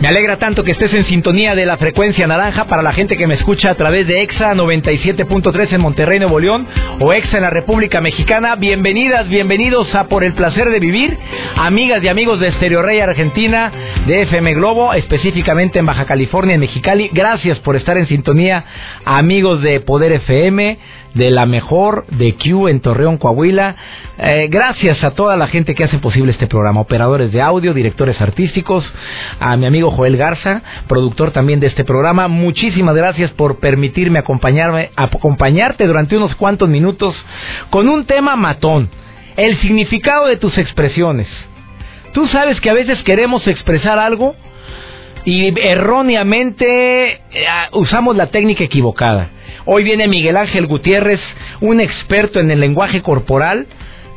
Me alegra tanto que estés en sintonía de la frecuencia naranja para la gente que me escucha a través de EXA 97.3 en Monterrey, Nuevo León o EXA en la República Mexicana. Bienvenidas, bienvenidos a Por el Placer de Vivir, amigas y amigos de Stereo Rey Argentina, de FM Globo, específicamente en Baja California, en Mexicali. Gracias por estar en sintonía, amigos de Poder FM de la mejor de Q en Torreón, Coahuila. Eh, gracias a toda la gente que hace posible este programa, operadores de audio, directores artísticos, a mi amigo Joel Garza, productor también de este programa. Muchísimas gracias por permitirme acompañarme, acompañarte durante unos cuantos minutos con un tema matón, el significado de tus expresiones. Tú sabes que a veces queremos expresar algo y erróneamente eh, usamos la técnica equivocada. Hoy viene Miguel Ángel Gutiérrez, un experto en el lenguaje corporal,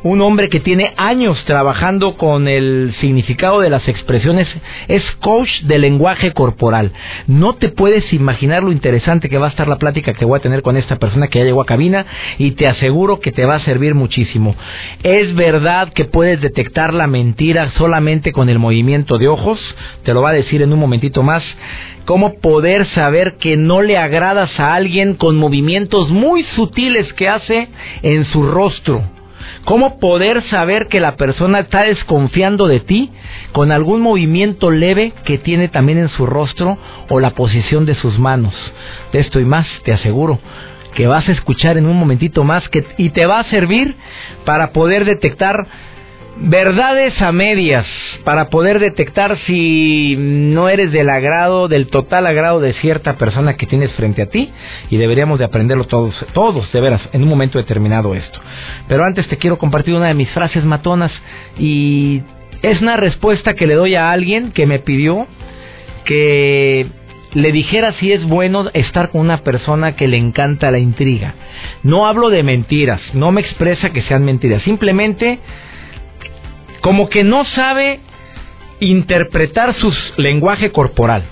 un hombre que tiene años trabajando con el significado de las expresiones, es coach de lenguaje corporal. No te puedes imaginar lo interesante que va a estar la plática que voy a tener con esta persona que ya llegó a cabina y te aseguro que te va a servir muchísimo. Es verdad que puedes detectar la mentira solamente con el movimiento de ojos, te lo va a decir en un momentito más. Cómo poder saber que no le agradas a alguien con movimientos muy sutiles que hace en su rostro ¿Cómo poder saber que la persona está desconfiando de ti con algún movimiento leve que tiene también en su rostro o la posición de sus manos? De esto y más, te aseguro que vas a escuchar en un momentito más que, y te va a servir para poder detectar verdades a medias para poder detectar si no eres del agrado, del total agrado de cierta persona que tienes frente a ti y deberíamos de aprenderlo todos, todos de veras, en un momento determinado esto. Pero antes te quiero compartir una de mis frases matonas y es una respuesta que le doy a alguien que me pidió que le dijera si es bueno estar con una persona que le encanta la intriga. No hablo de mentiras, no me expresa que sean mentiras, simplemente como que no sabe interpretar su lenguaje corporal.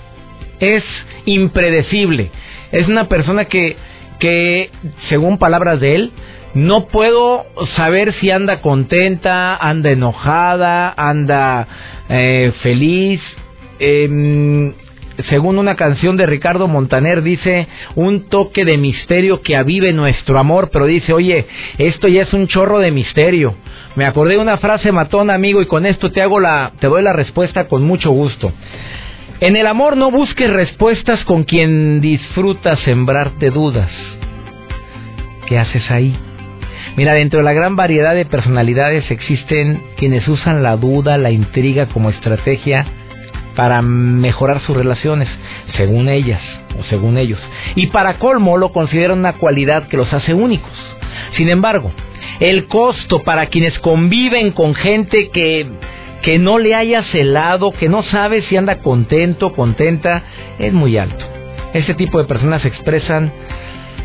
Es impredecible. Es una persona que, que, según palabras de él, no puedo saber si anda contenta, anda enojada, anda eh, feliz. Em, según una canción de Ricardo Montaner, dice un toque de misterio que avive nuestro amor, pero dice, oye, esto ya es un chorro de misterio. Me acordé de una frase matón, amigo, y con esto te hago la, te doy la respuesta con mucho gusto. En el amor no busques respuestas con quien disfruta sembrarte dudas. ¿Qué haces ahí? Mira, dentro de la gran variedad de personalidades existen quienes usan la duda, la intriga como estrategia para mejorar sus relaciones, según ellas o según ellos. Y para colmo lo consideran una cualidad que los hace únicos. Sin embargo, el costo para quienes conviven con gente que, que no le haya celado, que no sabe si anda contento, contenta, es muy alto. Ese tipo de personas expresan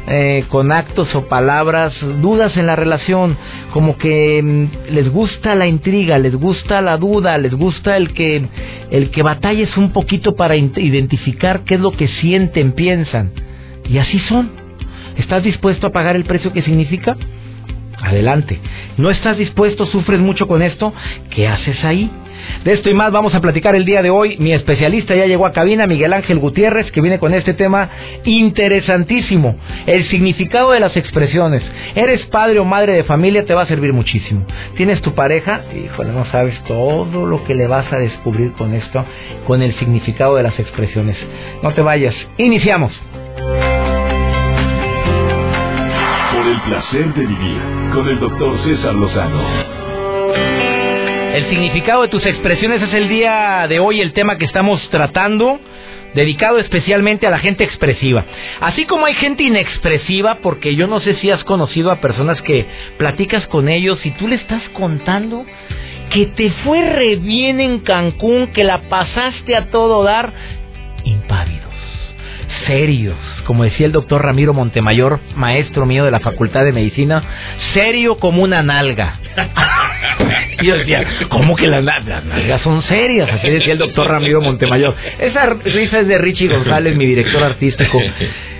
eh, con actos o palabras dudas en la relación, como que mm, les gusta la intriga, les gusta la duda, les gusta el que el que batalles un poquito para identificar qué es lo que sienten, piensan. Y así son. ¿Estás dispuesto a pagar el precio que significa? Adelante. ¿No estás dispuesto? ¿Sufres mucho con esto? ¿Qué haces ahí? De esto y más vamos a platicar el día de hoy. Mi especialista ya llegó a cabina, Miguel Ángel Gutiérrez, que viene con este tema interesantísimo. El significado de las expresiones. Eres padre o madre de familia, te va a servir muchísimo. Tienes tu pareja, híjole, no sabes todo lo que le vas a descubrir con esto, con el significado de las expresiones. No te vayas. Iniciamos. El placer de vivir con el doctor César Lozano. El significado de tus expresiones es el día de hoy el tema que estamos tratando dedicado especialmente a la gente expresiva. Así como hay gente inexpresiva, porque yo no sé si has conocido a personas que platicas con ellos y tú le estás contando que te fue re bien en Cancún, que la pasaste a todo dar, impávidos, serios, como decía el doctor Ramiro Montemayor, maestro mío de la Facultad de Medicina, serio como una nalga. y yo decía, ¿cómo que las, las nalgas son serias? Así decía el doctor Ramiro Montemayor. Esa risa es de Richie González, mi director artístico.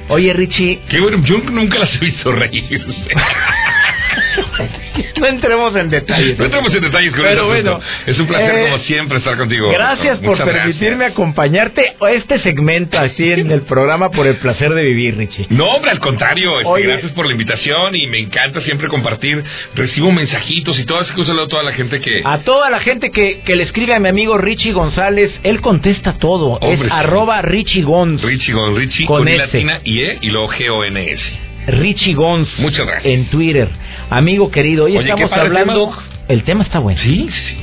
Oye, Richie. Qué bueno, yo nunca las he visto reír. No entremos en detalles. No entremos en detalles con Pero bueno, Es un placer, como eh, siempre, estar contigo. Gracias por permitirme acompañarte a este segmento así en el programa por el placer de vivir, Richie. No, hombre, al contrario. Este, gracias por la invitación y me encanta siempre compartir. Recibo mensajitos y todas esas cosas a toda la gente que. A toda la gente que, que le escribe a mi amigo Richie González, él contesta todo. es arroba Richie Gonz. Richie Gonz, Richie con, con latina y E y luego G-O-N-S. Richie. Muchas gracias. En Twitter. Amigo querido, hoy estamos hablando. El tema? está bueno. Sí, sí.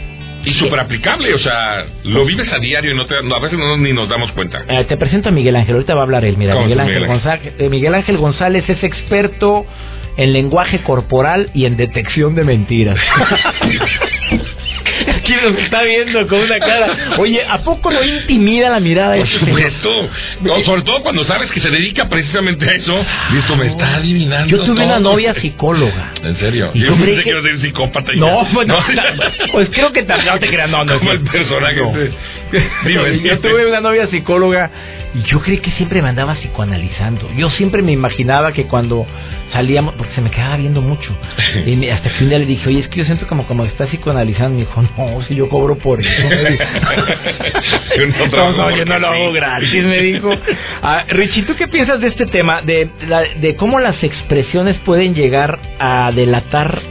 Y súper aplicable, o sea, lo vives a diario y no te, a veces no, ni nos damos cuenta. Eh, te presento a Miguel Ángel, ahorita va a hablar él. Mira, Miguel Ángel, González, eh, Miguel Ángel González es experto en lenguaje corporal y en detección de mentiras. Aquí nos está viendo con una cara. Oye, ¿a poco no intimida la mirada de Por este supuesto. sobre todo cuando sabes que se dedica precisamente a eso. Listo, me está adivinando. Yo tuve una novia psicóloga. ¿En serio? Y yo pensé que era psicópata. no, pues, no, pues creo que no te creas, no, no. Como el personaje. yo tuve una novia psicóloga y yo creí que siempre me andaba psicoanalizando. Yo siempre me imaginaba que cuando salíamos, porque se me quedaba viendo mucho. Y hasta que un día le dije, oye, es que yo siento como como está psicoanalizando. Me dijo, no, si yo cobro por eso. no, no, yo no lo hago gratis, me dijo. Ah, Richie, ¿tú qué piensas de este tema? De, de cómo las expresiones pueden llegar a delatar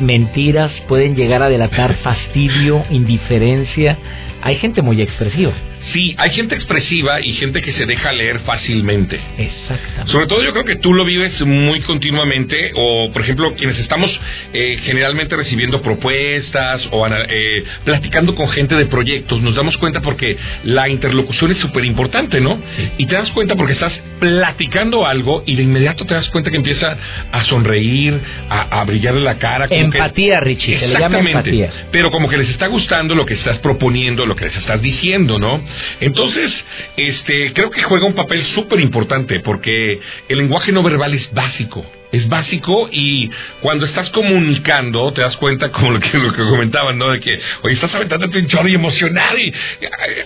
mentiras, pueden llegar a delatar fastidio, indiferencia. Hay gente muy expresiva. Sí, hay gente expresiva y gente que se deja leer fácilmente. Exactamente. Sobre todo yo creo que tú lo vives muy continuamente o, por ejemplo, quienes estamos eh, generalmente recibiendo propuestas o eh, platicando con gente de proyectos, nos damos cuenta porque la interlocución es súper importante, ¿no? Y te das cuenta porque estás platicando algo y de inmediato te das cuenta que empieza a sonreír, a, a brillarle la cara. empatía, Richie. Exactamente. Pero como que les está gustando lo que estás proponiendo, lo que les estás diciendo, ¿no? Entonces, este, creo que juega un papel súper importante porque el lenguaje no verbal es básico es básico y cuando estás comunicando te das cuenta como lo que, lo que comentaban, ¿no? De que, oye, estás aventando un chorro y emocionado y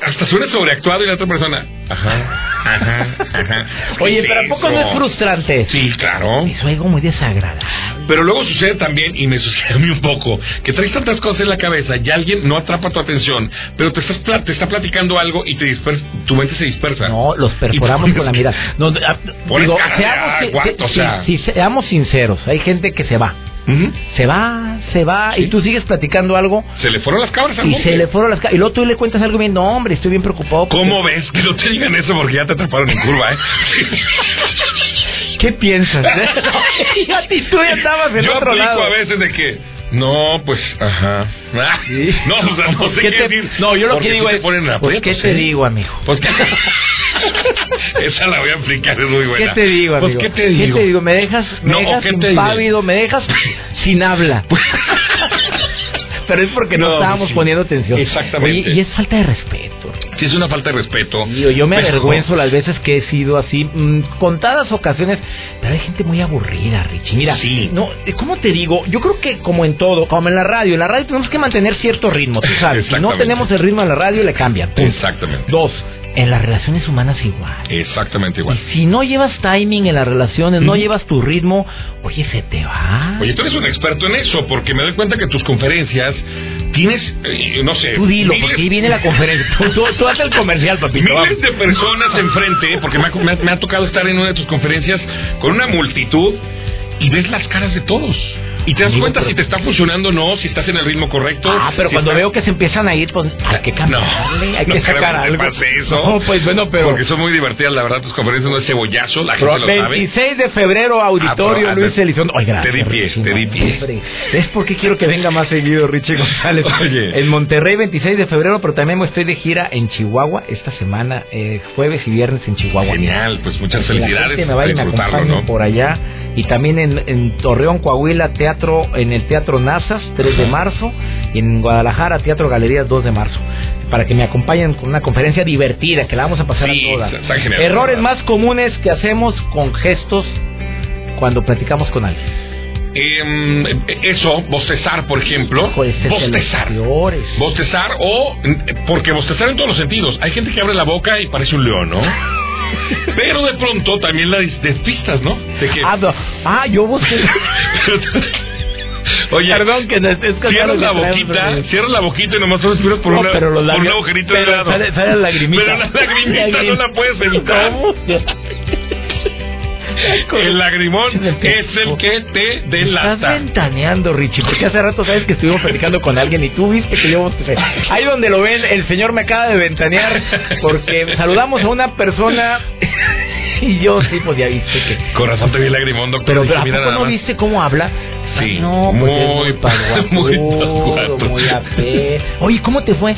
hasta suena sobreactuado y la otra persona, ajá, ajá, ajá. Oye, pero ¿a poco no es frustrante? Sí, claro. Es algo muy desagradable. Pero luego sucede también, y me sucede a mí un poco, que traes tantas cosas en la cabeza y alguien no atrapa tu atención, pero te, estás, te está platicando algo y te dispersa, tu mente se dispersa. No, los perforamos con la mirada. No, digo, seamos, o seamos sinceros, hay gente que se va. Se va, se va, y tú sigues platicando algo. Se le fueron las cabras Y se le fueron las cabras. Y luego tú le cuentas algo bien, no, hombre, estoy bien preocupado. ¿Cómo ves? Que no te digan eso porque ya te atraparon en curva, ¿eh? ¿Qué piensas? a ti tú ya estabas en Yo otro lado. a veces de que no, pues, ajá. No, o sea, no sé qué, decir. No, yo lo que digo es. Pues, ¿qué te digo, amigo? Pues, ¿qué? Esa la voy a aplicar, es muy buena. ¿Qué te digo, pues, amigo? Pues, ¿qué te digo? ¿Qué te digo? ¿Me dejas, me no, dejas impávido? ¿Me dejas sin habla? Pero es porque no, estábamos poniendo atención. Exactamente. y es falta de respeto. Sí, es una falta de respeto. yo me avergüenzo las veces que he sido así, mm, contadas ocasiones, pero hay gente muy aburrida, Richie. Mira, sí. no, ¿cómo te digo? Yo creo que como en todo, como en la radio, en la radio tenemos que mantener cierto ritmo, tú sabes. Si no tenemos el ritmo en la radio, le cambian. Exactamente. Dos, en las relaciones humanas igual. Exactamente igual. Y si no llevas timing en las relaciones, no llevas tu ritmo, oye, se te va. Oye, tú eres un experto en eso, porque me doy cuenta que tus conferencias tienes, eh, no sé... Tú dilo, porque ahí viene la conferencia. tú, haces el comercial, papito. Miles de personas enfrente, porque me ha tocado estar en una de tus conferencias con una multitud y ves las caras de todos. Y te das cuenta si te está funcionando o no, si estás en el ritmo correcto. Ah, pero cuando veo que se empiezan a ir, pues hay que cambiarle, hay que sacar algo. eso. No, pues bueno, pero... Porque son muy divertidas, la verdad, tus conferencias no es cebollazo, la gente lo sabe. 26 de febrero, auditorio Ah, Luis Elizondo. Gracias. Te di pie, te di no, pie. hombre. ¿Ves por qué quiero que venga más seguido Richie González? Oye. En Monterrey, 26 de febrero, pero también estoy de gira en Chihuahua esta semana, eh, jueves y viernes en Chihuahua. Genial, pues muchas felicidades. me vaya y me disfrutarlo, acompañe ¿no? por allá. Y también en, en Torreón, Coahuila, teatro en el Teatro Nazas, 3 de marzo. Y en Guadalajara, Teatro Galerías, 2 de marzo. Para que me acompañen con una conferencia divertida, que la vamos a pasar Sí, a todas. Errores verdad. más comunes que hacemos con gestos cuando platicamos con alguien. Em, eso, bostezar, por ejemplo. Bostezar. Bostezar o... Porque bostezar en todos los sentidos. Hay gente que abre la boca y parece un león, ¿no? Pero de pronto también la despistas, ¿no? De que... Ah, no. Ah, yo busqué. Oye, Perdón que no es que cierras la boquita, cierras la boquita y nomás respiras por, No, una, pero los por un agujerito de pero lado. sale- sale la lagrimita. Pero la lagrimita no la puedes evitar. El lagrimón es el que te Estás delata. ventaneando, Richie, porque hace rato sabes que estuvimos platicando con alguien y tú viste que yo bostecé. Ahí donde lo ven, el señor me acaba de ventanear porque saludamos a una persona y yo sí, pues ya viste que... Con razón te vi lagrimón, doctor. Pero, Dije, ¿a poco no viste cómo habla? Sí, Ay, no, pues es muy, muy muy pasguato. muy apé. Oye, ¿cómo te fue?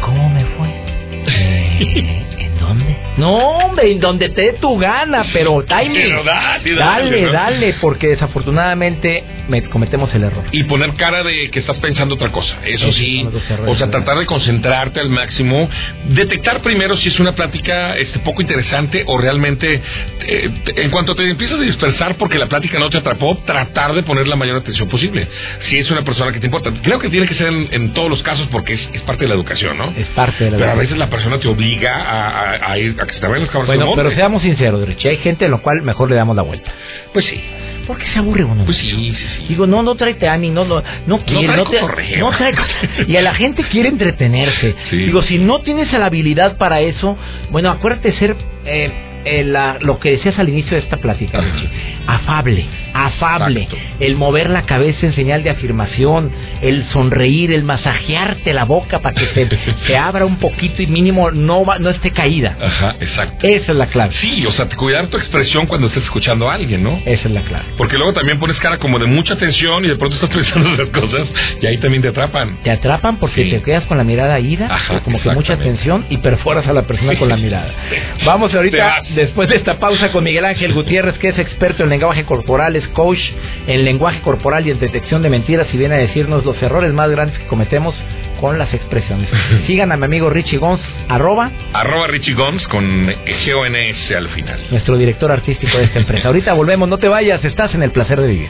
¿Cómo me fue? No, hombre, en donde te dé tu gana, pero timing. Pero dale, dale, dale, ¿no? dale, porque desafortunadamente me- cometemos el error. Y poner cara de que estás pensando otra cosa. Eso sí. errores, O sea, tratar de concentrarte al máximo. Detectar primero si es una plática este, poco interesante o realmente, eh, en cuanto te empiezas a dispersar porque la plática no te atrapó, tratar de poner la mayor atención posible. Si es una persona que te importa. Creo que tiene que ser en, en todos los casos porque es, es parte de la educación, ¿no? Es parte de la Pero a vida. veces la persona te obliga a, a- a ir a que se te vayan los cabros Bueno, pero seamos sinceros, Richie, hay gente en lo cual mejor le damos la vuelta. Pues sí. ¿Por qué se aburre uno? Pues sí, sí, sí. Digo, no, no trae timing, no, no, no quiere, trae no, te- no trae Y a la gente quiere entretenerse. Sí. Digo, si no tienes la habilidad para eso, bueno, acuérdate de ser eh, eh, la- lo que decías al inicio de esta plática. Richie. Afable, afable. Exacto. El mover la cabeza en señal de afirmación, el sonreír, el masajearte la boca para que se, se abra un poquito y mínimo no, va- no esté caída. Ajá, exacto. Esa es la clave. Sí, o sea, cuidar tu expresión cuando estés escuchando a alguien, ¿no? Esa es la clave. Porque luego también pones cara como de mucha tensión y de pronto estás pensando en las cosas y ahí también te atrapan. Te atrapan porque Sí. te quedas con la mirada ida, Ajá, como que mucha tensión y perforas a la persona con la mirada. Vamos ahorita. Después de esta pausa, con Miguel Ángel Gutiérrez, que es experto en lenguaje corporal, es coach en lenguaje corporal y en detección de mentiras y viene a decirnos los errores más grandes que cometemos con las expresiones. Sigan a mi amigo Richie Gons, arroba, Arroba Richie Gons con G-O-N-S al final. nuestro director artístico de esta empresa. Ahorita volvemos, no te vayas, estás en el placer de vivir.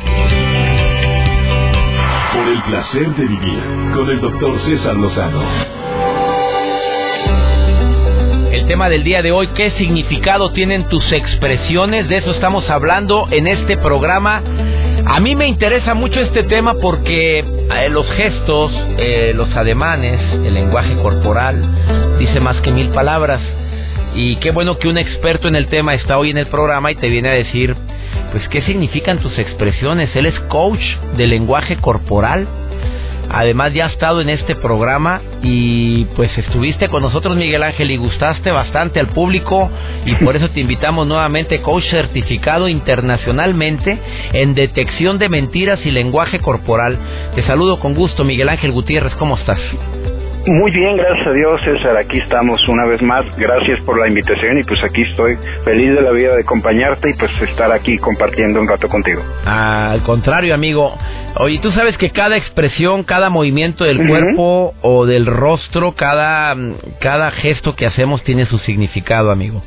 Por el placer de vivir con el doctor César Lozano. Tema del día de hoy, ¿qué significado tienen tus expresiones? De eso estamos hablando en este programa. A mí me interesa mucho este tema porque eh, los gestos, eh, los ademanes, el lenguaje corporal, dice más que mil palabras. Y qué bueno que un experto en el tema está hoy en el programa y te viene a decir, pues, ¿qué significan tus expresiones? Él es coach de lenguaje corporal. Además ya ha estado en este programa y pues estuviste con nosotros Miguel Ángel y gustaste bastante al público y por eso te invitamos nuevamente coach certificado internacionalmente en detección de mentiras y lenguaje corporal. Te saludo con gusto Miguel Ángel Gutiérrez, ¿cómo estás? Muy bien, gracias a Dios, César. Aquí estamos una vez más. Gracias por la invitación y pues aquí estoy feliz de la vida de acompañarte y pues estar aquí compartiendo un rato contigo. Al contrario, amigo. Oye, tú sabes que cada expresión, cada movimiento del cuerpo o del rostro, cada, cada gesto que hacemos tiene su significado, amigo.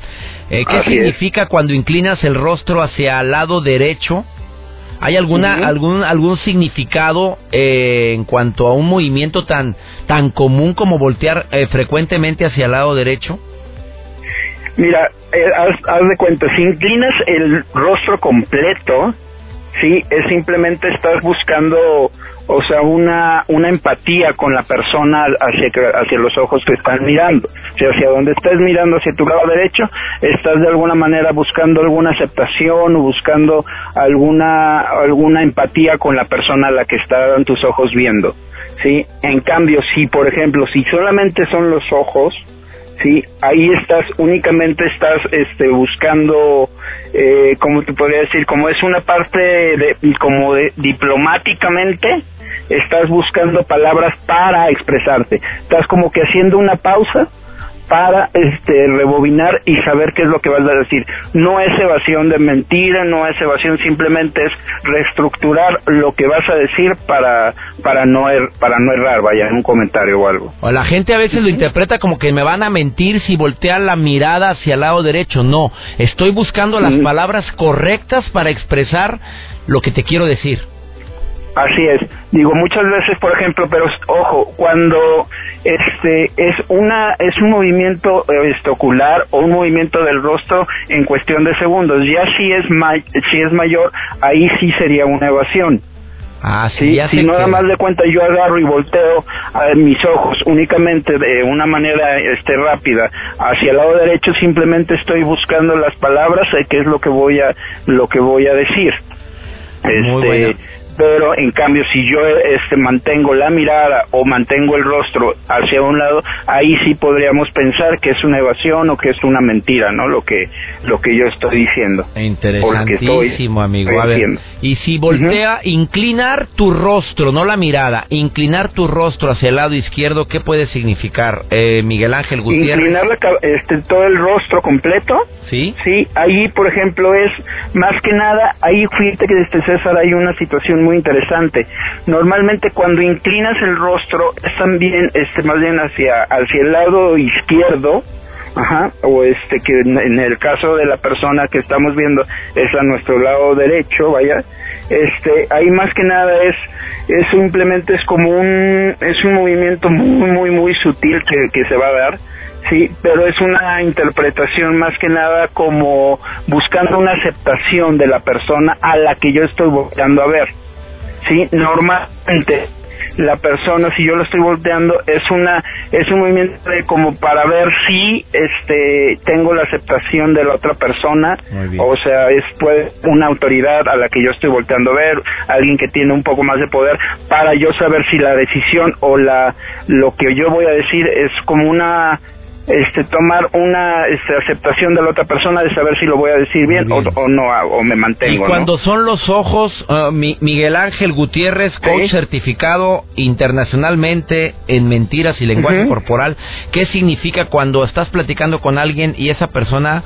Eh, ¿Qué Así es. significa cuando inclinas el rostro hacia el lado derecho? ¿Hay alguna algún algún significado eh, en cuanto a un movimiento tan tan común como voltear eh, frecuentemente hacia el lado derecho? Mira, eh, haz, haz de cuenta, si inclinas el rostro completo, sí, es simplemente estás buscando o sea, una, una empatía con la persona hacia, hacia los ojos que están mirando. O sea, hacia donde estés mirando, hacia tu lado derecho, estás de alguna manera buscando alguna aceptación o buscando alguna, alguna empatía con la persona a la que están tus ojos viendo. ¿sí? En cambio, si, por ejemplo, si solamente son los ojos, ¿sí? Ahí estás, únicamente estás este, buscando, eh, como te podría decir, como es una parte de, como de diplomáticamente, estás buscando palabras para expresarte. Estás como que haciendo una pausa para este rebobinar y saber qué es lo que vas a decir. No es evasión de mentira, no es evasión, simplemente es reestructurar lo que vas a decir para para no er, para no errar, vaya, en un comentario o algo. O la gente a veces lo interpreta como que me van a mentir si voltean la mirada hacia el lado derecho. No, estoy buscando las palabras correctas para expresar lo que te quiero decir. Así es. Digo muchas veces, por ejemplo, pero ojo, cuando este es una es un movimiento este, ocular o un movimiento del rostro en cuestión de segundos, ya si es si es mayor, ahí sí sería una evasión. Ah, sí, si nada más de cuenta yo agarro y volteo a mis ojos únicamente de una manera este rápida hacia el lado derecho simplemente estoy buscando las palabras eh, que es lo que voy a lo que voy a decir. Este, pero en cambio si yo este mantengo la mirada o mantengo el rostro hacia un lado ahí sí podríamos pensar que es una evasión o que es una mentira no lo que lo que yo estoy diciendo. Interesantísimo amigo. A ver y si voltea inclinar tu rostro no la mirada inclinar tu rostro hacia el lado izquierdo qué puede significar eh, Miguel Ángel Gutiérrez inclinar este todo el rostro completo. Sí sí ahí por ejemplo es más que nada ahí fíjate que desde César hay una situación muy interesante. Normalmente cuando inclinas el rostro es también este más bien hacia hacia el lado izquierdo, ajá, o este que en, el caso de la persona que estamos viendo es a nuestro lado derecho, vaya, este ahí más que nada es es simplemente es como un es un movimiento muy muy muy sutil que, que se va a dar Sí, pero es una interpretación más que nada como buscando una aceptación de la persona a la que yo estoy volteando a ver. ¿Sí? Normalmente la persona si yo lo estoy volteando es una es un movimiento de como para ver si este tengo la aceptación de la otra persona o sea es pues una autoridad a la que yo estoy volteando a ver alguien que tiene un poco más de poder para yo saber si la decisión o la lo que yo voy a decir es como una este tomar una este, aceptación de la otra persona de saber si lo voy a decir bien, O, no o me mantengo. Y cuando son los ojos, uh, Miguel Ángel Gutiérrez, coach certificado internacionalmente en mentiras y lenguaje corporal, ¿qué significa cuando estás platicando con alguien y esa persona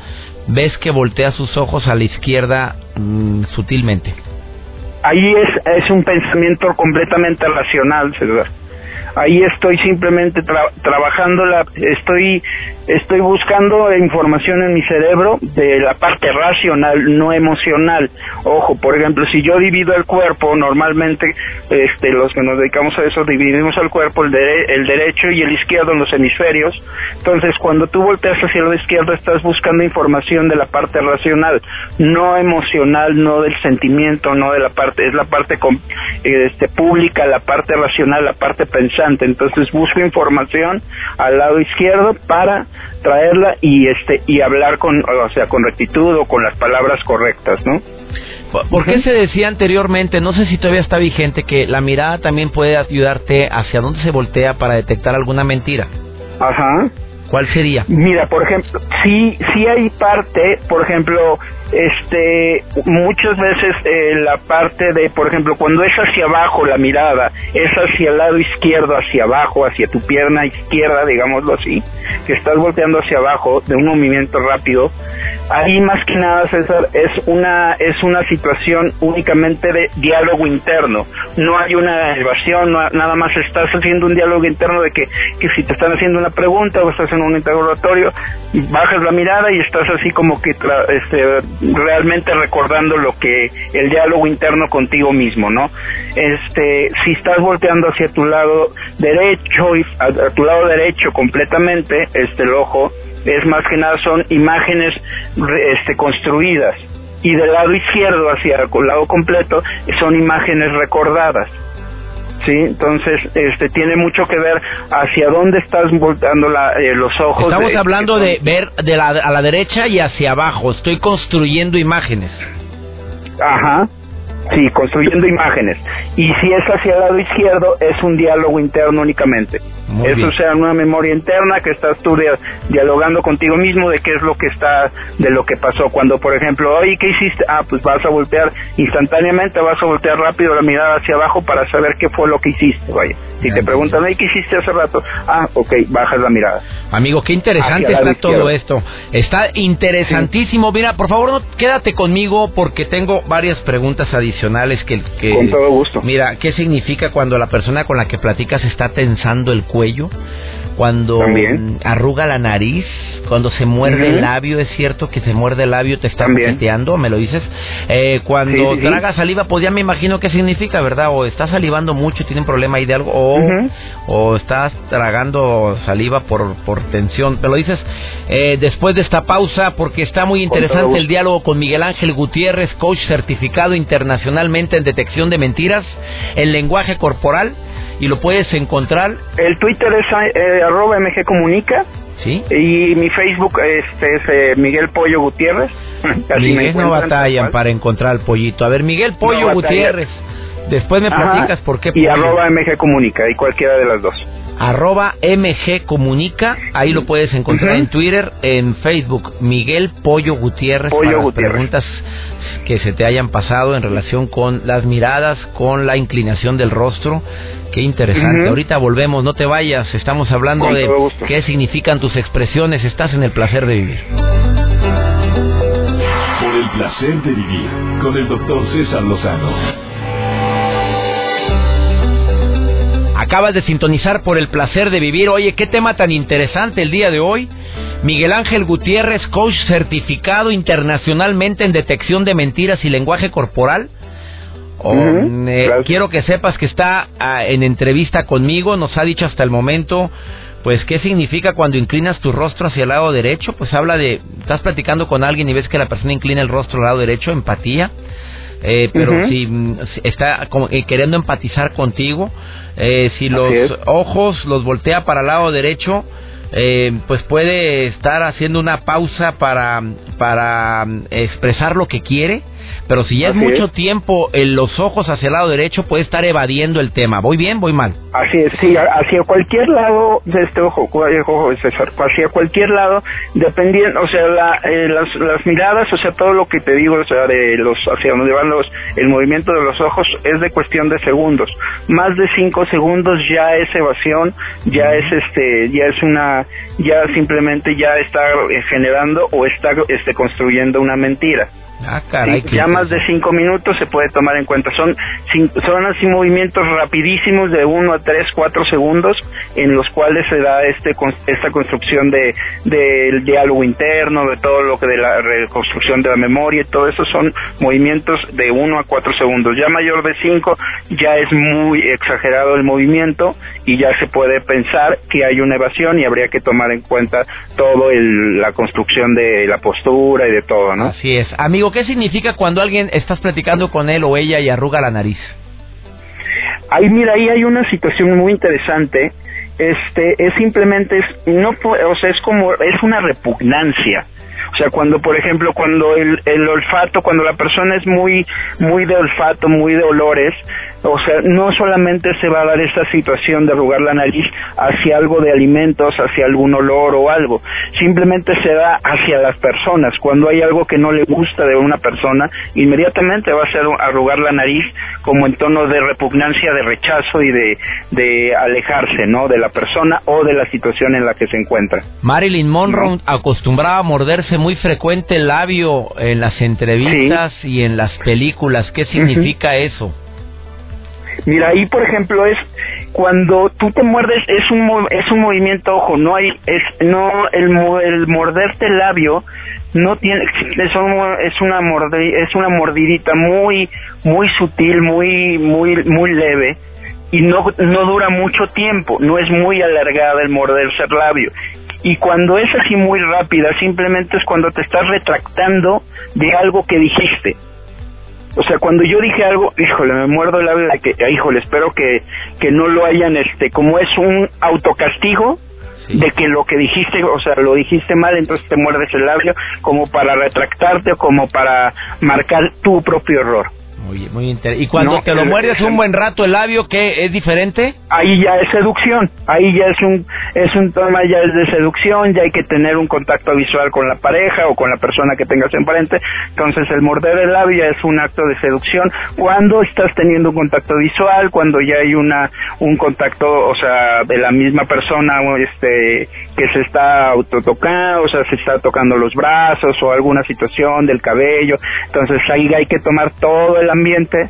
ves que voltea sus ojos a la izquierda mm, sutilmente? Ahí es, es un pensamiento completamente racional, ¿verdad? Ahí estoy simplemente trabajando la estoy estoy buscando información en mi cerebro de la parte racional no emocional. Ojo por ejemplo si yo divido el cuerpo normalmente este los que nos dedicamos a eso dividimos el cuerpo el, el derecho y el izquierdo en los hemisferios. Entonces cuando tú volteas hacia el izquierdo estás buscando información de la parte racional no emocional no del sentimiento no de la parte es la parte este pública la parte racional la parte entonces busco información al lado izquierdo para traerla y este y hablar con o sea con rectitud o con las palabras correctas no ¿Por qué se decía anteriormente, no sé si todavía está vigente, que la mirada también puede ayudarte hacia dónde se voltea para detectar alguna mentira? Ajá. ¿Cuál sería? Mira, por ejemplo, sí, sí hay parte, por ejemplo, este muchas veces eh, la parte de por ejemplo cuando es hacia abajo la mirada es hacia el lado izquierdo hacia abajo hacia tu pierna izquierda digámoslo así que estás volteando hacia abajo de un movimiento rápido ahí más que nada César es una es una situación únicamente de diálogo interno. No hay una evasión nada más estás haciendo un diálogo interno de que, que si te están haciendo una pregunta o estás en un interrogatorio bajas la mirada y estás así como que este realmente recordando lo que el diálogo interno contigo mismo, ¿no? Este, si estás volteando hacia tu lado derecho y a, tu lado derecho completamente, este el ojo es más que nada son imágenes este construidas y del lado izquierdo hacia el lado completo son imágenes recordadas. Sí, entonces este tiene mucho que ver hacia dónde estás volteando la, eh, los ojos. Estamos hablando de ver de la, a la derecha y hacia abajo. Estoy construyendo imágenes. Ajá. Sí, construyendo imágenes. Y si es hacia el lado izquierdo, es un diálogo interno únicamente. Eso sea una memoria interna que estás tú dialogando contigo mismo de qué es lo que está, de lo que pasó. Cuando, por ejemplo, oye, ¿qué hiciste? Ah, pues vas a voltear instantáneamente, vas a voltear rápido la mirada hacia abajo para saber qué fue lo que hiciste, vaya. Si te preguntan, oye, ¿qué hiciste hace rato? Ah, ok, bajas la mirada. Amigo, qué interesante está todo esto. Está interesantísimo. Mira, por favor, no, quédate conmigo porque tengo varias preguntas adicionales que, que... Con todo gusto. Mira, ¿qué significa cuando la persona con la que platicas está tensando el cuello? Cuando arruga la nariz, cuando se muerde el labio, es cierto que se muerde el labio, te está metiendo, me lo dices. Eh, cuando traga saliva, pues ya me imagino qué significa, ¿verdad? O estás salivando mucho, tiene un problema ahí de algo, o, o estás tragando saliva por, por tensión. Me lo dices eh, después de esta pausa, porque está muy interesante el diálogo con Miguel Ángel Gutiérrez, coach certificado internacionalmente en detección de mentiras, en lenguaje corporal y lo puedes encontrar. El Twitter es eh, arroba MG Comunica. Sí. Y mi Facebook este, es eh, Miguel Pollo Gutiérrez. Miguel no batallan para encontrar al pollito. A ver, Miguel Pollo Gutiérrez. Después me platicas por qué. Y arroba MG Comunica, y cualquiera de las dos arroba MG Comunica, ahí lo puedes encontrar en Twitter, en Facebook, Miguel Pollo Gutiérrez, Pollo preguntas que se te hayan pasado en relación con las miradas, con la inclinación del rostro. Qué interesante. Ahorita volvemos, no te vayas, estamos hablando de qué significan tus expresiones, estás en el placer de vivir. Por el placer de vivir, con el doctor César Lozano. Acabas de sintonizar por el placer de vivir. Oye, qué tema tan interesante el día de hoy. Miguel Ángel Gutiérrez, coach certificado internacionalmente en detección de mentiras y lenguaje corporal. Oh, quiero que sepas que está ah, en entrevista conmigo, nos ha dicho hasta el momento, pues, ¿qué significa cuando inclinas tu rostro hacia el lado derecho? Pues habla de, estás platicando con alguien y ves que la persona inclina el rostro al lado derecho, empatía. Eh, pero si, mm, está como, eh, queriendo empatizar contigo, eh, si los ojos los voltea para el lado derecho, eh, pues puede estar haciendo una pausa para, para mm, expresar lo que quiere pero si ya es mucho tiempo en los ojos hacia el lado derecho, puede estar evadiendo el tema. ¿Voy bien? ¿Voy mal? Así es, sí, hacia cualquier lado de este ojo, ojo César, hacia cualquier lado, dependiendo, o sea, la, eh, las, las miradas, o sea, todo lo que te digo, o sea, de los, hacia donde van los, el movimiento de los ojos es de cuestión de segundos. Más de cinco segundos ya es evasión, ya es este, ya es una, ya simplemente ya está eh, generando o está este, construyendo una mentira. Ah, caray, ya más de cinco minutos se puede tomar en cuenta. Son, son así movimientos rapidísimos de uno a tres, cuatro segundos en los cuales se da este esta construcción de del diálogo interno, de todo lo que de la reconstrucción de la memoria, y todo eso son movimientos de uno a cuatro segundos. Ya mayor de cinco ya es muy exagerado el movimiento y ya se puede pensar que hay una evasión y habría que tomar en cuenta todo el, la construcción de la postura y de todo, ¿no? Así es, amigo ¿qué significa cuando alguien estás platicando con él o ella y arruga la nariz? Ahí mira, ahí hay una situación muy interesante. Este es simplemente no o sea, es como es una repugnancia. O sea, cuando, por ejemplo, cuando el, el olfato, cuando la persona es muy, muy de olfato, muy de olores, o sea, no solamente se va a dar esta situación de arrugar la nariz hacia algo de alimentos, hacia algún olor o algo, simplemente se da hacia las personas. Cuando hay algo que no le gusta de una persona, inmediatamente va a ser arrugar la nariz como en tono de repugnancia, de rechazo y de, de alejarse, ¿no? De la persona o de la situación en la que se encuentra. Marilyn Monroe acostumbraba a morderse muy frecuente el labio en las entrevistas y en las películas. ¿Qué significa eso? Mira, ahí por ejemplo es cuando tú te muerdes es un es un movimiento ojo, no hay es no el, el morderte el labio no tiene es, un, es una es una mordidita muy muy sutil, muy muy muy leve y no no dura mucho tiempo, no es muy alargada el morderse el labio. Y cuando es así muy rápida, simplemente es cuando te estás retractando de algo que dijiste O sea, cuando yo dije algo, híjole, me muerdo el labio de que, híjole, espero que, que no lo hayan, este, como es un autocastigo, de que lo que dijiste, o sea, lo dijiste mal, entonces te muerdes el labio como para retractarte o como para marcar tu propio error. Muy, muy interesante. ¿Y cuando te lo muerdes un buen rato el labio, qué es diferente? Ahí ya es seducción, ahí ya es un es un tema ya es de seducción, ya hay que tener un contacto visual con la pareja o con la persona que tengas enfrente. Entonces el morder el labio ya es un acto de seducción cuando estás teniendo un contacto visual, cuando ya hay una un contacto, o sea, de la misma persona este que se está autotocando, o sea, se está tocando los brazos o alguna situación del cabello. Entonces ahí hay que tomar todo el ambiente,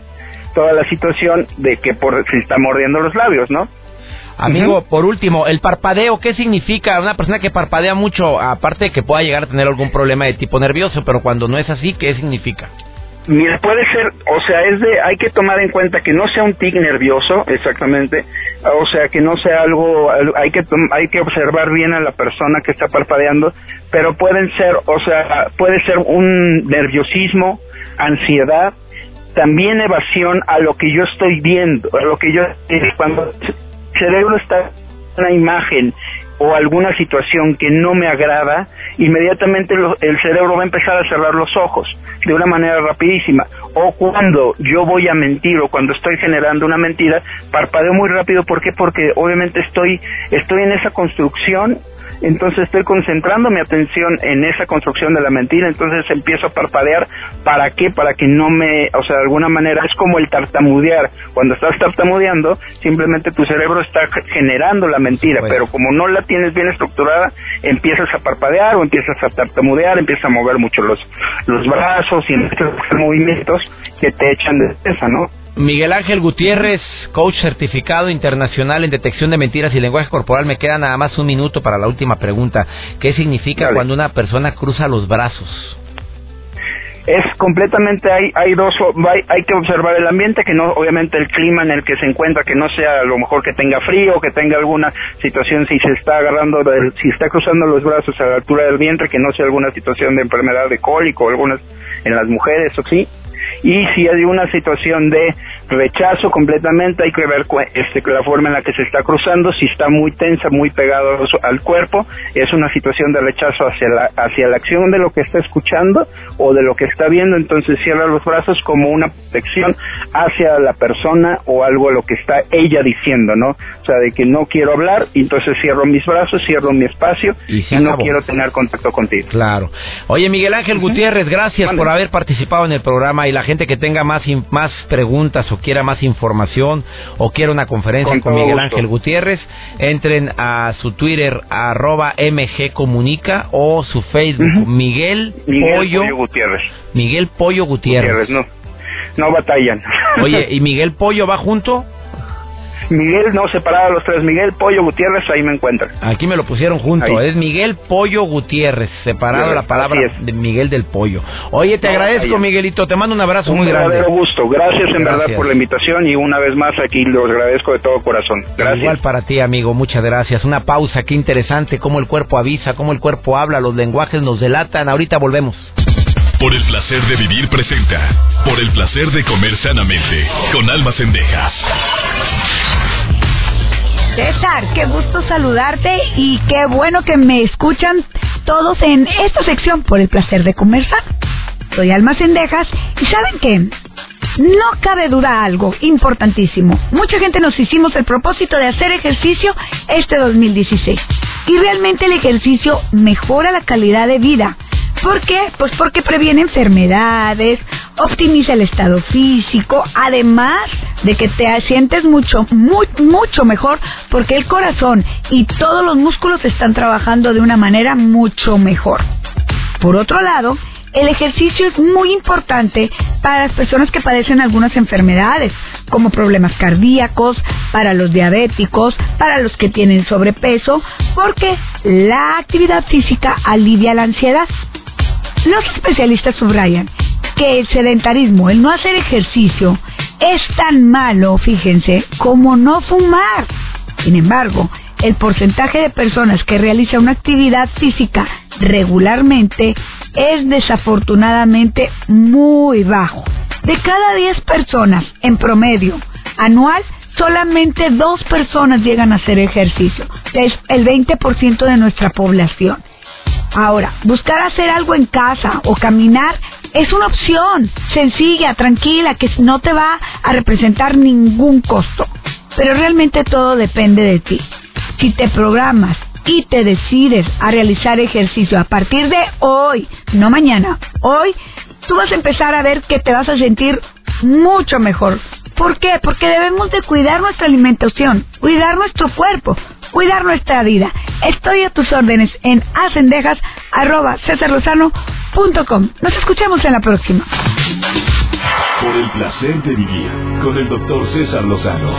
toda la situación de que por, se está mordiendo los labios, ¿no? Amigo, por último, el parpadeo, ¿qué significa? Una persona que parpadea mucho, aparte de que pueda llegar a tener algún problema de tipo nervioso, pero cuando no es así, ¿qué significa? Mira, puede ser, o sea, es de, hay que tomar en cuenta que no sea un tic nervioso, exactamente, o sea, que no sea algo, hay que, hay que observar bien a la persona que está parpadeando, pero pueden ser, o sea, puede ser un nerviosismo, ansiedad, también evasión a lo que yo estoy viendo, a lo que yo, cuando el cerebro está en una imagen o alguna situación que no me agrada, inmediatamente el cerebro va a empezar a cerrar los ojos de una manera rapidísima. O cuando yo voy a mentir o cuando estoy generando una mentira, parpadeo muy rápido. ¿Por qué? Porque obviamente estoy, estoy en esa construcción entonces estoy concentrando mi atención en esa construcción de la mentira, entonces empiezo a parpadear, ¿para qué? Para que no me, o sea, de alguna manera es como el tartamudear, cuando estás tartamudeando, simplemente tu cerebro está generando la mentira, pero como no la tienes bien estructurada, empiezas a parpadear o empiezas a tartamudear, empiezas a mover mucho los, los brazos y empiezas a hacer movimientos que te echan de esa, ¿no? Miguel Ángel Gutiérrez, coach certificado internacional en detección de mentiras y lenguaje corporal. Me queda nada más un minuto para la última pregunta. ¿Qué significa cuando una persona cruza los brazos? es completamente hay hay dos hay, hay, que observar el ambiente que no obviamente el clima en el que se encuentra que no sea a lo mejor que tenga frío que tenga alguna situación si se está agarrando si está cruzando los brazos a la altura del vientre que no sea alguna situación de enfermedad de cólico algunas en las mujeres o sí y si hay una situación de rechazo completamente, hay que ver este, la forma en la que se está cruzando, si está muy tensa, muy pegado al cuerpo, es una situación de rechazo hacia la, hacia la acción de lo que está escuchando o de lo que está viendo, entonces cierra los brazos como una protección hacia la persona o algo a lo que está ella diciendo, ¿no? O sea, de que no quiero hablar, entonces cierro mis brazos, cierro mi espacio y, no quiero tener contacto contigo. Claro. Oye, Miguel Ángel Gutiérrez, gracias por haber participado en el programa y la gente que tenga más, más preguntas o quiera más información o quiera una conferencia con, Miguel Ángel Gutiérrez, entren a su Twitter arroba mgcomunica o su Facebook Miguel, Pollo, Gutiérrez. Miguel Pollo Gutiérrez. no, no batallan. Oye, ¿y Miguel Pollo va junto? Miguel, no separado los tres, Miguel Pollo Gutiérrez, ahí me encuentran. Aquí me lo pusieron junto, es Miguel Pollo Gutiérrez, separado la palabra de Miguel del Pollo. Oye, te agradezco, Miguelito, te mando un abrazo muy grande. Un gusto, gracias en verdad por la invitación y una vez más aquí los agradezco de todo corazón. Gracias. Igual para ti, amigo, muchas gracias. Una pausa, qué interesante, cómo el cuerpo avisa, cómo el cuerpo habla, los lenguajes nos delatan. Ahorita volvemos. Por el placer de vivir presenta. Por el placer de comer sanamente. Con almas endejas. César, qué gusto saludarte y qué bueno que me escuchan todos en esta sección por el placer de conversar. Soy Alma Cendejas y ¿saben qué? No cabe duda algo importantísimo. Mucha gente nos hicimos el propósito de hacer ejercicio este 2016. Y realmente el ejercicio mejora la calidad de vida. ¿Por qué? Pues porque previene enfermedades, optimiza el estado físico, además de que te sientes mucho, muy, mucho mejor porque el corazón y todos los músculos están trabajando de una manera mucho mejor. Por otro lado, el ejercicio es muy importante para las personas que padecen algunas enfermedades, como problemas cardíacos, para los diabéticos, para los que tienen sobrepeso, porque la actividad física alivia la ansiedad. Los especialistas subrayan que el sedentarismo, el no hacer ejercicio, es tan malo, fíjense, como no fumar. Sin embargo, el porcentaje de personas que realiza una actividad física regularmente es desafortunadamente muy bajo. De cada 10 personas en promedio anual, solamente dos personas llegan a hacer ejercicio. Es el 20% de nuestra población. Ahora, buscar hacer algo en casa o caminar es una opción sencilla, tranquila, que no te va a representar ningún costo. Pero realmente todo depende de ti. Si te programas y te decides a realizar ejercicio a partir de hoy, no mañana, hoy, tú vas a empezar a ver que te vas a sentir mucho mejor. ¿Por qué? Porque debemos de cuidar nuestra alimentación, cuidar nuestro cuerpo, cuidar nuestra vida. Estoy a tus órdenes en acendejas.com. Nos escuchamos en la próxima. Por el placer de vivir con el doctor César Lozano.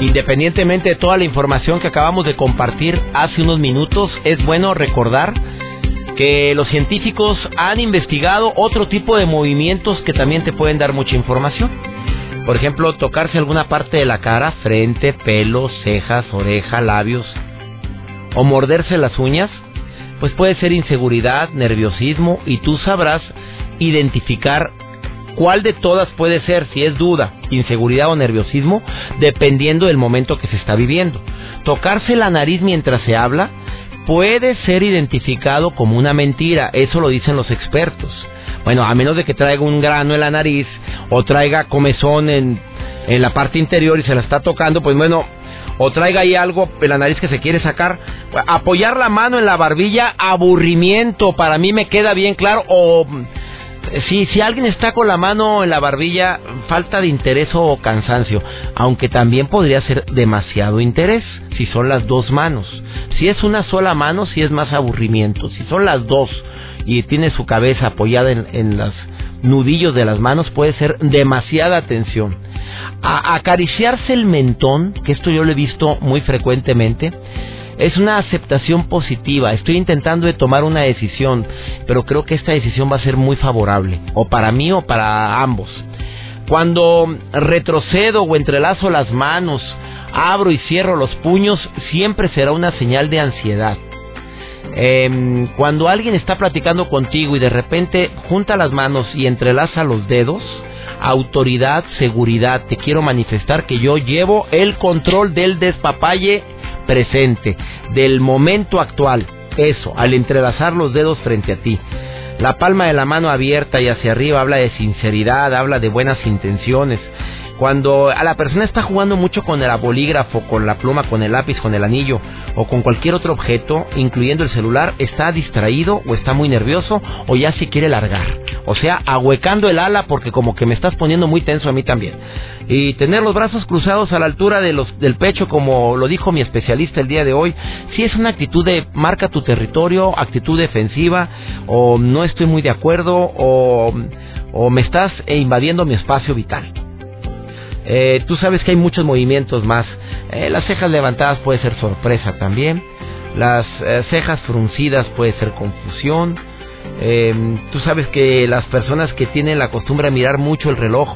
Independientemente de toda la información que acabamos de compartir hace unos minutos, es bueno recordar que los científicos han investigado otro tipo de movimientos que también te pueden dar mucha información. Por ejemplo, tocarse alguna parte de la cara, frente, pelo, cejas, oreja, labios, o morderse las uñas, pues puede ser inseguridad, nerviosismo, y tú sabrás identificar cuál de todas puede ser, si es duda, inseguridad o nerviosismo, dependiendo del momento que se está viviendo. Tocarse la nariz mientras se habla puede ser identificado como una mentira, eso lo dicen los expertos. Bueno, a menos de que traiga un grano en la nariz o traiga comezón en, en la parte interior y se la está tocando, pues bueno, o traiga ahí algo en la nariz que se quiere sacar, apoyar la mano en la barbilla, aburrimiento, para mí me queda bien claro, o si, si alguien está con la mano en la barbilla, falta de interés o cansancio, aunque también podría ser demasiado interés, si son las dos manos. Si es una sola mano, si es más aburrimiento, si son las dos y tiene su cabeza apoyada en, los nudillos de las manos, puede ser demasiada tensión. A, acariciarse el mentón, que esto yo lo he visto muy frecuentemente, es una aceptación positiva. Estoy intentando de tomar una decisión, pero creo que esta decisión va a ser muy favorable, o para mí o para ambos. Cuando retrocedo o entrelazo las manos, abro y cierro los puños, siempre será una señal de ansiedad. Em, cuando alguien está platicando contigo y de repente junta las manos y entrelaza los dedos, autoridad, seguridad, te quiero manifestar que yo llevo el control del despapalle presente, del momento actual. Eso, al entrelazar los dedos frente a ti. La palma de la mano abierta y hacia arriba habla de sinceridad, habla de buenas intenciones. Cuando a la persona está jugando mucho con el bolígrafo, con la pluma, con el lápiz, con el anillo o con cualquier otro objeto, incluyendo el celular, está distraído o está muy nervioso o ya se quiere largar. O sea, ahuecando el ala porque como que me estás poniendo muy tenso a mí también. Y tener los brazos cruzados a la altura de los, del pecho, como lo dijo mi especialista el día de hoy, si es una actitud de marca tu territorio, actitud defensiva, o no estoy muy de acuerdo, o me estás invadiendo mi espacio vital. Eh, tú sabes que hay muchos movimientos más. Eh, las cejas levantadas puede ser sorpresa también. Las eh, cejas fruncidas puede ser confusión. tú sabes que las personas que tienen la costumbre de mirar mucho el reloj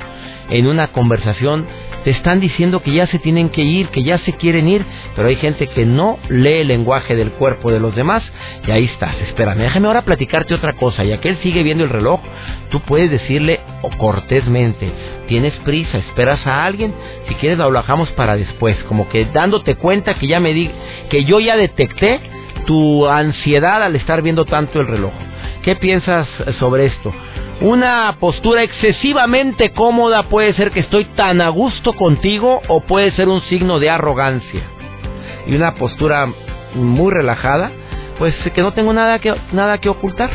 en una conversación te están diciendo que ya se tienen que ir, que ya se quieren ir, pero hay gente que no lee el lenguaje del cuerpo de los demás y ahí estás, espérame, déjame ahora platicarte otra cosa, ya que él sigue viendo el reloj, tú puedes decirle cortésmente, tienes prisa, esperas a alguien, si quieres lo hablamos para después, como que dándote cuenta que ya me di, que yo ya detecté tu ansiedad al estar viendo tanto el reloj. ¿Qué piensas sobre esto? Una postura excesivamente cómoda puede ser que estoy tan a gusto contigo o puede ser un signo de arrogancia. Y una postura muy relajada, pues que no tengo nada que, nada que ocultar.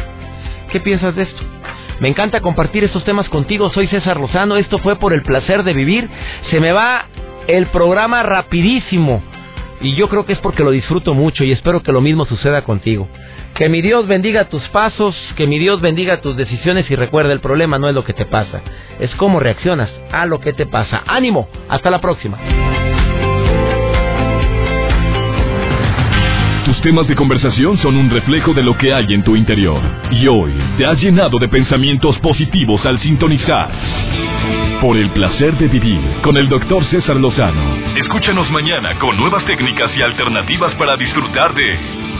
¿Qué piensas de esto? Me encanta compartir estos temas contigo. Soy César Lozano. Esto fue por el placer de vivir. Se me va el programa rapidísimo. Y yo creo que es porque lo disfruto mucho y espero que lo mismo suceda contigo. Que mi Dios bendiga tus pasos, que mi Dios bendiga tus decisiones y recuerda, el problema no es lo que te pasa, es cómo reaccionas a lo que te pasa. Ánimo, hasta la próxima. Tus temas de conversación son un reflejo de lo que hay en tu interior. Y hoy te has llenado de pensamientos positivos al sintonizar. Por el placer de vivir con el doctor César Lozano. Escúchanos mañana con nuevas técnicas y alternativas para disfrutar de